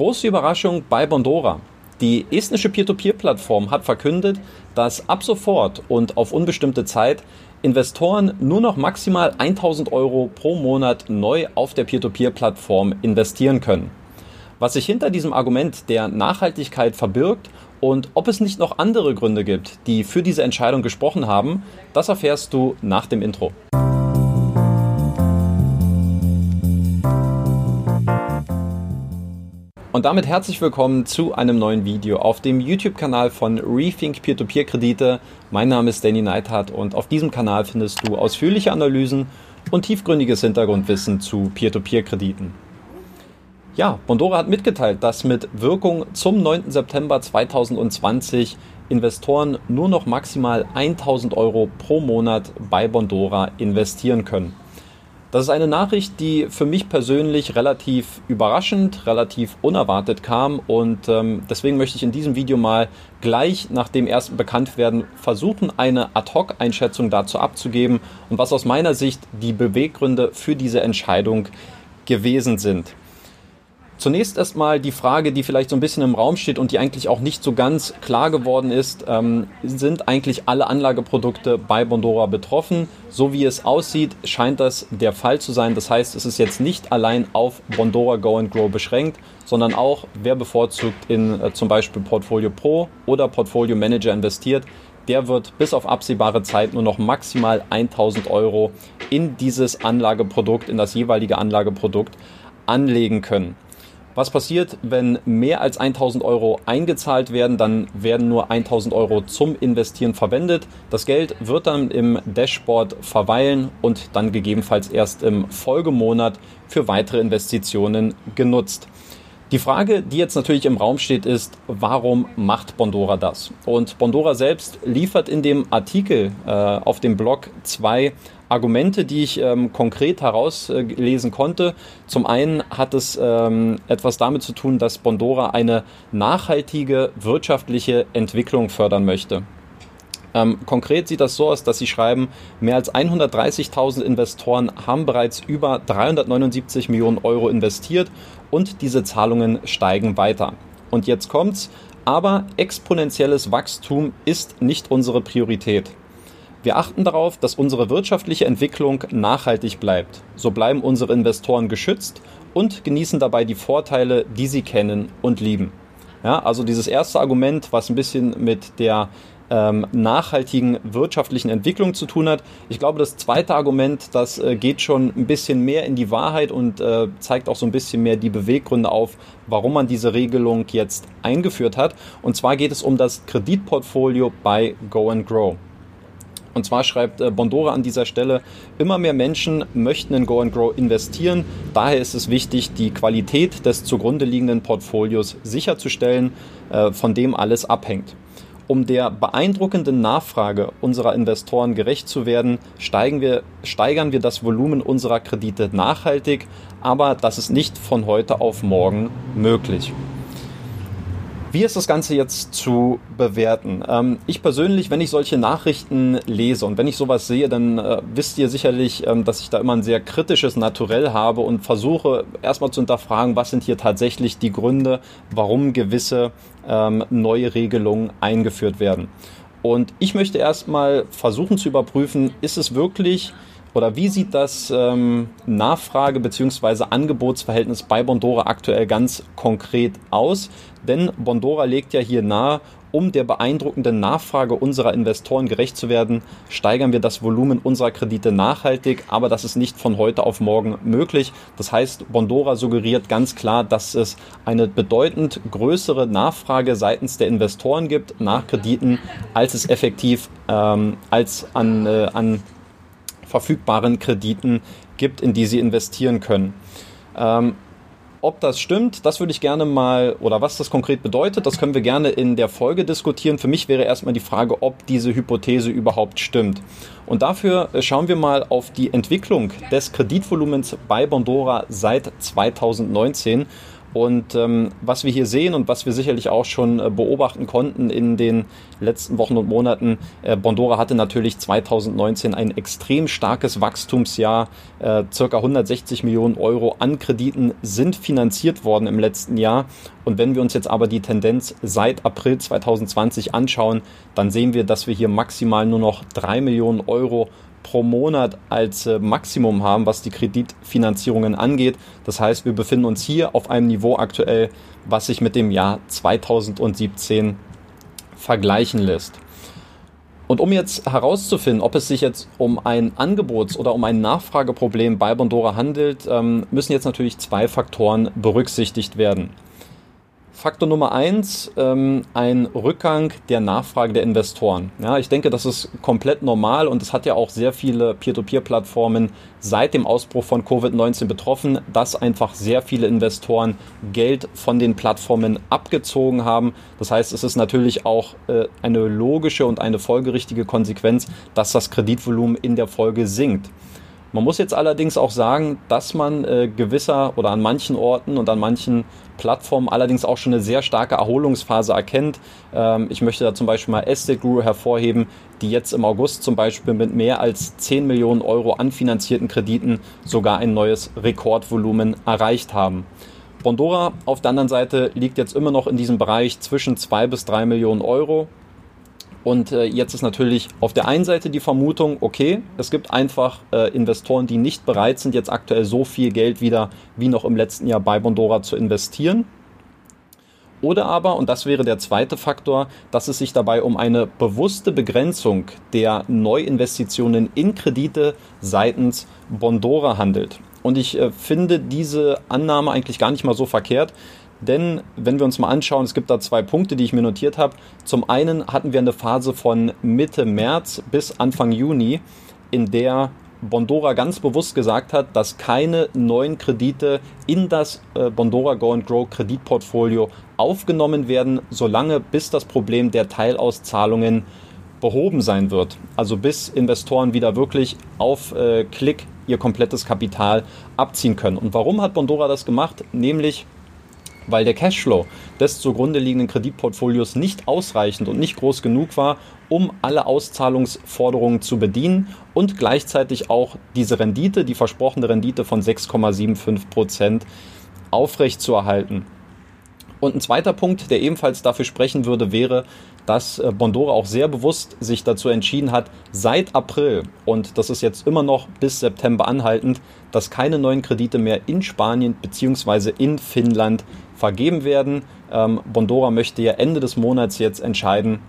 Große Überraschung bei Bondora. Die estnische Peer-to-Peer-Plattform hat verkündet, dass ab sofort und auf unbestimmte Zeit Investoren nur noch maximal 1000 Euro pro Monat neu auf der Peer-to-Peer-Plattform investieren können. Was sich hinter diesem Argument der Nachhaltigkeit verbirgt und ob es nicht noch andere Gründe gibt, die für diese Entscheidung gesprochen haben, das erfährst du nach dem Intro. Und damit herzlich willkommen zu einem neuen Video auf dem YouTube-Kanal von Rethink Peer-to-Peer-Kredite. Mein Name ist Danny Neithardt und auf diesem Kanal findest du ausführliche Analysen und tiefgründiges Hintergrundwissen zu Peer-to-Peer-Krediten. Ja, Bondora hat mitgeteilt, dass mit Wirkung zum 9. September 2020 Investoren nur noch maximal 1000 Euro pro Monat bei Bondora investieren können. Das ist eine Nachricht, die für mich persönlich relativ überraschend, relativ unerwartet kam und ähm, deswegen möchte ich in diesem Video mal gleich nach dem ersten Bekanntwerden versuchen, eine Ad-Hoc-Einschätzung dazu abzugeben und was aus meiner Sicht die Beweggründe für diese Entscheidung gewesen sind. Zunächst erstmal die Frage, die vielleicht so ein bisschen im Raum steht und die eigentlich auch nicht so ganz klar geworden ist. Ähm, sind eigentlich alle Anlageprodukte bei Bondora betroffen? So wie es aussieht, scheint das der Fall zu sein. Das heißt, es ist jetzt nicht allein auf Bondora Go and Grow beschränkt, sondern auch, wer bevorzugt in äh, zum Beispiel Portfolio Pro oder Portfolio Manager investiert, der wird bis auf absehbare Zeit nur noch maximal 1000 Euro in dieses Anlageprodukt, in das jeweilige Anlageprodukt anlegen können. Was passiert, wenn mehr als 1000 Euro eingezahlt werden? Dann werden nur 1000 Euro zum Investieren verwendet. Das Geld wird dann im Dashboard verweilen und dann gegebenenfalls erst im Folgemonat für weitere Investitionen genutzt. Die Frage, die jetzt natürlich im Raum steht, ist, warum macht Bondora das? Und Bondora selbst liefert in dem Artikel äh, auf dem Blog zwei Argumente, die ich ähm, konkret herauslesen konnte. Zum einen hat es ähm, etwas damit zu tun, dass Bondora eine nachhaltige wirtschaftliche Entwicklung fördern möchte. Ähm, konkret sieht das so aus, dass sie schreiben, mehr als 130.000 Investoren haben bereits über 379 Millionen Euro investiert und diese Zahlungen steigen weiter. Und jetzt kommt's, aber exponentielles Wachstum ist nicht unsere Priorität. Wir achten darauf, dass unsere wirtschaftliche Entwicklung nachhaltig bleibt. So bleiben unsere Investoren geschützt und genießen dabei die Vorteile, die sie kennen und lieben. Ja, also dieses erste Argument, was ein bisschen mit der ähm, nachhaltigen wirtschaftlichen Entwicklung zu tun hat. Ich glaube, das zweite Argument, das äh, geht schon ein bisschen mehr in die Wahrheit und äh, zeigt auch so ein bisschen mehr die Beweggründe auf, warum man diese Regelung jetzt eingeführt hat. Und zwar geht es um das Kreditportfolio bei Go and Grow. Und zwar schreibt äh, Bondora an dieser Stelle, immer mehr Menschen möchten in Go and Grow investieren. Daher ist es wichtig, die Qualität des zugrunde liegenden Portfolios sicherzustellen, äh, von dem alles abhängt. Um der beeindruckenden Nachfrage unserer Investoren gerecht zu werden, wir, steigern wir das Volumen unserer Kredite nachhaltig, aber das ist nicht von heute auf morgen möglich. Wie ist das Ganze jetzt zu bewerten? Ähm, ich persönlich, wenn ich solche Nachrichten lese und wenn ich sowas sehe, dann äh, wisst ihr sicherlich, ähm, dass ich da immer ein sehr kritisches Naturell habe und versuche erstmal zu hinterfragen, was sind hier tatsächlich die Gründe, warum gewisse ähm, neue Regelungen eingeführt werden. Und ich möchte erstmal versuchen zu überprüfen, ist es wirklich oder wie sieht das ähm, Nachfrage- bzw. Angebotsverhältnis bei Bondora aktuell ganz konkret aus? Denn Bondora legt ja hier nahe, um der beeindruckenden Nachfrage unserer Investoren gerecht zu werden, steigern wir das Volumen unserer Kredite nachhaltig, aber das ist nicht von heute auf morgen möglich. Das heißt, Bondora suggeriert ganz klar, dass es eine bedeutend größere Nachfrage seitens der Investoren gibt nach Krediten, als es effektiv ähm, als an, äh, an verfügbaren Krediten gibt, in die sie investieren können. Ähm, ob das stimmt, das würde ich gerne mal, oder was das konkret bedeutet, das können wir gerne in der Folge diskutieren. Für mich wäre erstmal die Frage, ob diese Hypothese überhaupt stimmt. Und dafür äh, schauen wir mal auf die Entwicklung des Kreditvolumens bei Bondora seit 2019. Und ähm, was wir hier sehen und was wir sicherlich auch schon äh, beobachten konnten in den letzten Wochen und Monaten, äh, Bondora hatte natürlich 2019 ein extrem starkes Wachstumsjahr. Äh, circa 160 Millionen Euro an Krediten sind finanziert worden im letzten Jahr. Und wenn wir uns jetzt aber die Tendenz seit April 2020 anschauen, dann sehen wir, dass wir hier maximal nur noch drei Millionen Euro pro Monat als äh, Maximum haben, was die Kreditfinanzierungen angeht. Das heißt, wir befinden uns hier auf einem Niveau aktuell, was sich mit dem Jahr 2017 vergleichen lässt. Und um jetzt herauszufinden, ob es sich jetzt um ein Angebots- oder um ein Nachfrageproblem bei Bondora handelt, ähm, müssen jetzt natürlich zwei Faktoren berücksichtigt werden. Faktor Nummer eins, ähm, ein Rückgang der Nachfrage der Investoren. Ja, ich denke, das ist komplett normal und es hat ja auch sehr viele Peer-to-Peer-Plattformen seit dem Ausbruch von Covid-19 betroffen, dass einfach sehr viele Investoren Geld von den Plattformen abgezogen haben. Das heißt, es ist natürlich auch äh, eine logische und eine folgerichtige Konsequenz, dass das Kreditvolumen in der Folge sinkt. Man muss jetzt allerdings auch sagen, dass man äh, gewisser oder an manchen Orten und an manchen Plattformen allerdings auch schon eine sehr starke Erholungsphase erkennt. Ähm, ich möchte da zum Beispiel mal Estate Guru hervorheben, die jetzt im August zum Beispiel mit mehr als 10 Millionen Euro an finanzierten Krediten sogar ein neues Rekordvolumen erreicht haben. Bondora auf der anderen Seite liegt jetzt immer noch in diesem Bereich zwischen 2 bis 3 Millionen Euro. Und äh, jetzt ist natürlich auf der einen Seite die Vermutung, okay, es gibt einfach äh, Investoren, die nicht bereit sind, jetzt aktuell so viel Geld wieder wie noch im letzten Jahr bei Bondora zu investieren. Oder aber, und das wäre der zweite Faktor, dass es sich dabei um eine bewusste Begrenzung der Neuinvestitionen in Kredite seitens Bondora handelt. Und ich äh, finde diese Annahme eigentlich gar nicht mal so verkehrt, denn wenn wir uns mal anschauen, es gibt da zwei Punkte, die ich mir notiert habe. Zum einen hatten wir eine Phase von Mitte März bis Anfang Juni, in der Bondora ganz bewusst gesagt hat, dass keine neuen Kredite in das äh, Bondora Go and Grow Kreditportfolio aufgenommen werden, solange bis das Problem der Teilauszahlungen behoben sein wird. Also bis Investoren wieder wirklich auf äh, Klick ihr komplettes Kapital abziehen können. Und warum hat Bondora das gemacht? Nämlich weil der Cashflow des zugrunde liegenden Kreditportfolios nicht ausreichend und nicht groß genug war, um alle Auszahlungsforderungen zu bedienen und gleichzeitig auch diese Rendite, die versprochene Rendite von 6,75 Prozent aufrechtzuerhalten. Und ein zweiter Punkt, der ebenfalls dafür sprechen würde, wäre, dass äh, Bondora auch sehr bewusst sich dazu entschieden hat, seit April, und das ist jetzt immer noch bis September anhaltend, dass keine neuen Kredite mehr in Spanien bzw. in Finnland vergeben werden. Ähm, Bondora möchte ja Ende des Monats jetzt entscheiden,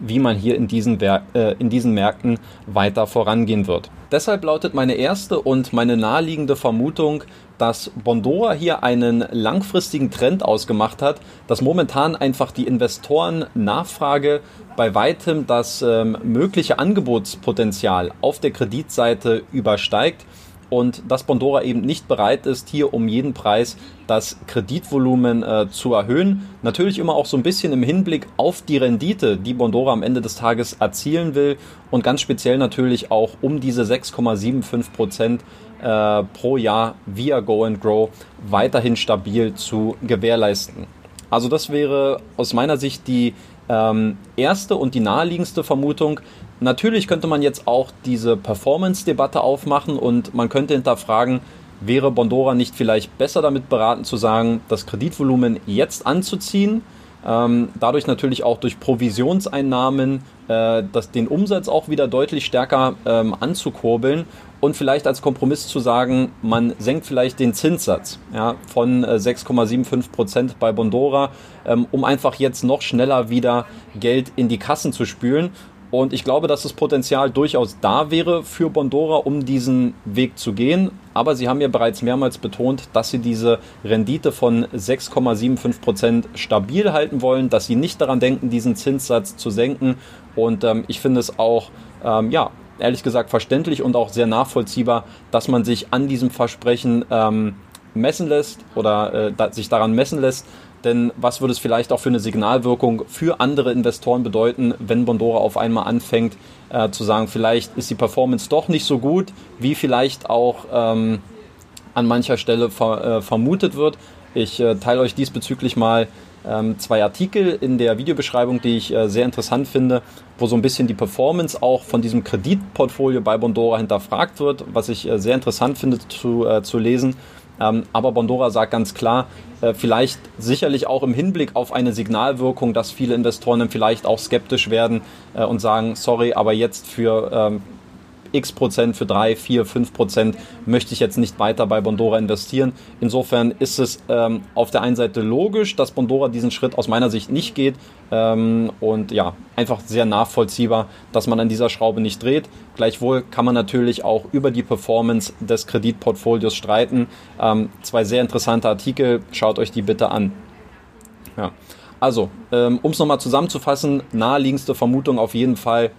wie man hier in diesen, Wer äh, in diesen Märkten weiter vorangehen wird. Deshalb lautet meine erste und meine naheliegende Vermutung, dass Bondora hier einen langfristigen Trend ausgemacht hat, dass momentan einfach die Investoren-Nachfrage bei weitem das ähm, mögliche Angebotspotenzial auf der Kreditseite übersteigt und dass Bondora eben nicht bereit ist, hier um jeden Preis das Kreditvolumen äh, zu erhöhen. Natürlich immer auch so ein bisschen im Hinblick auf die Rendite, die Bondora am Ende des Tages erzielen will und ganz speziell natürlich auch um diese 6,75 Prozent äh, pro Jahr via Go and Grow weiterhin stabil zu gewährleisten. Also das wäre aus meiner Sicht die ähm, erste und die naheliegendste Vermutung. Natürlich könnte man jetzt auch diese Performance-Debatte aufmachen und man könnte hinterfragen, wäre Bondora nicht vielleicht besser damit beraten zu sagen, das Kreditvolumen jetzt anzuziehen, dadurch natürlich auch durch Provisionseinnahmen äh, das, den Umsatz auch wieder deutlich stärker ähm, anzukurbeln und vielleicht als Kompromiss zu sagen, man senkt vielleicht den Zinssatz ja, von äh, 6,75 Prozent bei Bondora, ähm, um einfach jetzt noch schneller wieder Geld in die Kassen zu spülen. Und ich glaube, dass das Potenzial durchaus da wäre für Bondora, um diesen Weg zu gehen. Aber sie haben ja bereits mehrmals betont, dass sie diese Rendite von 6,75 Prozent stabil halten wollen, dass sie nicht daran denken, diesen Zinssatz zu senken. Und ähm, ich finde es auch, ähm, ja, ehrlich gesagt verständlich und auch sehr nachvollziehbar, dass man sich an diesem Versprechen ähm, messen lässt oder äh, sich daran messen lässt. Denn was würde es vielleicht auch für eine Signalwirkung für andere Investoren bedeuten, wenn Bondora auf einmal anfängt äh, zu sagen, vielleicht ist die Performance doch nicht so gut, wie vielleicht auch ähm, an mancher Stelle ver, äh, vermutet wird. Ich äh, teile euch diesbezüglich mal ähm, zwei Artikel in der Videobeschreibung, die ich äh, sehr interessant finde, wo so ein bisschen die Performance auch von diesem Kreditportfolio bei Bondora hinterfragt wird, was ich äh, sehr interessant finde zu, äh, zu lesen. Ähm, aber Bondora sagt ganz klar, äh, vielleicht sicherlich auch im Hinblick auf eine Signalwirkung, dass viele Investoren dann vielleicht auch skeptisch werden äh, und sagen, sorry, aber jetzt für ähm, x Prozent, für 3, 4, 5 Prozent möchte ich jetzt nicht weiter bei Bondora investieren. Insofern ist es ähm, auf der einen Seite logisch, dass Bondora diesen Schritt aus meiner Sicht nicht geht ähm, und ja, einfach sehr nachvollziehbar, dass man an dieser Schraube nicht dreht. Gleichwohl kann man natürlich auch über die Performance des Kreditportfolios streiten. Ähm, zwei sehr interessante Artikel, schaut euch die bitte an. Ja. Also, ähm, um es nochmal zusammenzufassen, naheliegendste Vermutung auf jeden Fall,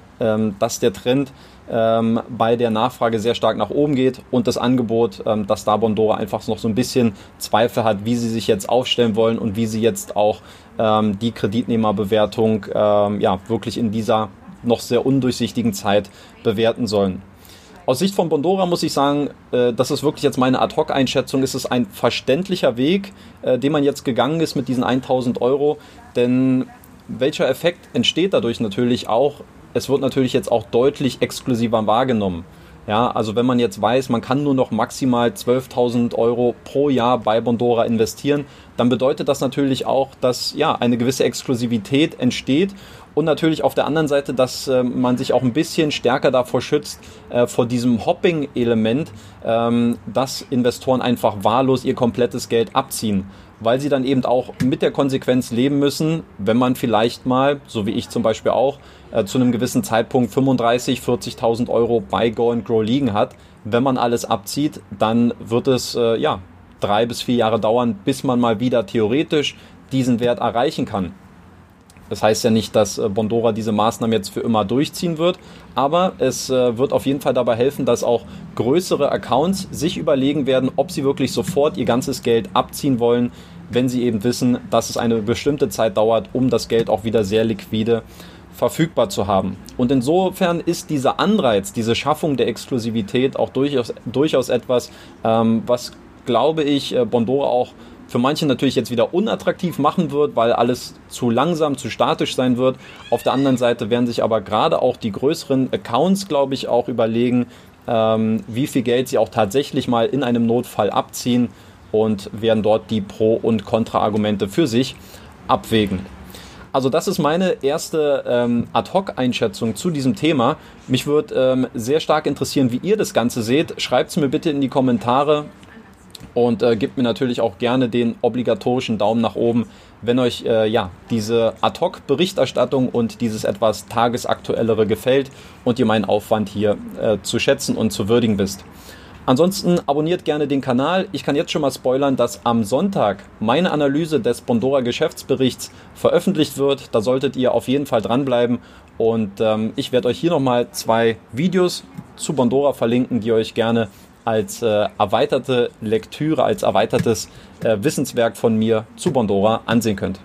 dass der Trend ähm, bei der Nachfrage sehr stark nach oben geht und das Angebot, ähm, dass da Bondora einfach noch so ein bisschen Zweifel hat, wie sie sich jetzt aufstellen wollen und wie sie jetzt auch ähm, die Kreditnehmerbewertung ähm, ja, wirklich in dieser noch sehr undurchsichtigen Zeit bewerten sollen. Aus Sicht von Bondora muss ich sagen, äh, das ist wirklich jetzt meine Ad-Hoc-Einschätzung. Es ist ein verständlicher Weg, äh, den man jetzt gegangen ist mit diesen 1000 Euro. Denn welcher Effekt entsteht dadurch natürlich auch es wird natürlich jetzt auch deutlich exklusiver wahrgenommen. Ja, also wenn man jetzt weiß, man kann nur noch maximal 12.000 Euro pro Jahr bei Bondora investieren, dann bedeutet das natürlich auch, dass ja eine gewisse Exklusivität entsteht und natürlich auf der anderen Seite, dass äh, man sich auch ein bisschen stärker davor schützt, äh, vor diesem Hopping-Element, ähm, dass Investoren einfach wahllos ihr komplettes Geld abziehen weil sie dann eben auch mit der Konsequenz leben müssen, wenn man vielleicht mal, so wie ich zum Beispiel auch, äh, zu einem gewissen Zeitpunkt 35, 40.000 Euro bei Go and Grow liegen hat. Wenn man alles abzieht, dann wird es äh, ja drei bis vier Jahre dauern, bis man mal wieder theoretisch diesen Wert erreichen kann. Das heißt ja nicht, dass äh, Bondora diese Maßnahmen jetzt für immer durchziehen wird, aber es äh, wird auf jeden Fall dabei helfen, dass auch größere Accounts sich überlegen werden, ob sie wirklich sofort ihr ganzes Geld abziehen wollen, wenn sie eben wissen, dass es eine bestimmte Zeit dauert, um das Geld auch wieder sehr liquide verfügbar zu haben. Und insofern ist dieser Anreiz, diese Schaffung der Exklusivität auch durchaus, durchaus etwas, ähm, was, glaube ich, äh, Bondora auch für manche natürlich jetzt wieder unattraktiv machen wird, weil alles zu langsam, zu statisch sein wird. Auf der anderen Seite werden sich aber gerade auch die größeren Accounts, glaube ich, auch überlegen, ähm, wie viel Geld sie auch tatsächlich mal in einem Notfall abziehen und werden dort die Pro- und Kontra-Argumente für sich abwägen. Also das ist meine erste ähm, Ad-Hoc-Einschätzung zu diesem Thema. Mich würde ähm, sehr stark interessieren, wie ihr das Ganze seht. Schreibt es mir bitte in die Kommentare und äh, gebt mir natürlich auch gerne den obligatorischen Daumen nach oben, wenn euch äh, ja diese Ad-Hoc-Berichterstattung und dieses etwas tagesaktuellere gefällt und ihr meinen Aufwand hier äh, zu schätzen und zu würdigen wisst. Ansonsten abonniert gerne den Kanal. Ich kann jetzt schon mal spoilern, dass am Sonntag meine Analyse des Bondora Geschäftsberichts veröffentlicht wird. Da solltet ihr auf jeden Fall dranbleiben. Und ähm, ich werde euch hier nochmal zwei Videos zu Bondora verlinken, die ihr euch gerne als äh, erweiterte Lektüre, als erweitertes äh, Wissenswerk von mir zu Bondora ansehen könnt.